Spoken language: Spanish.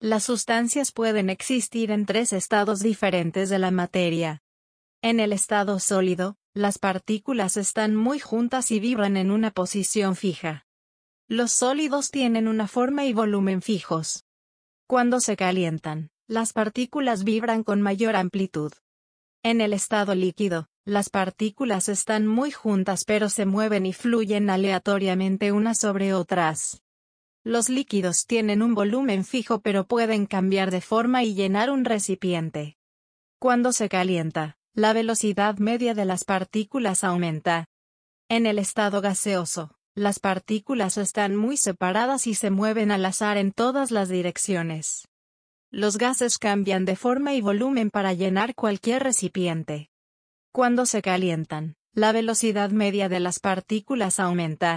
Las sustancias pueden existir en tres estados diferentes de la materia. En el estado sólido, las partículas están muy juntas y vibran en una posición fija. Los sólidos tienen una forma y volumen fijos. Cuando se calientan, las partículas vibran con mayor amplitud. En el estado líquido, las partículas están muy juntas pero se mueven y fluyen aleatoriamente unas sobre otras. Los líquidos tienen un volumen fijo pero pueden cambiar de forma y llenar un recipiente. Cuando se calienta, la velocidad media de las partículas aumenta. En el estado gaseoso, las partículas están muy separadas y se mueven al azar en todas las direcciones. Los gases cambian de forma y volumen para llenar cualquier recipiente. Cuando se calientan, la velocidad media de las partículas aumenta.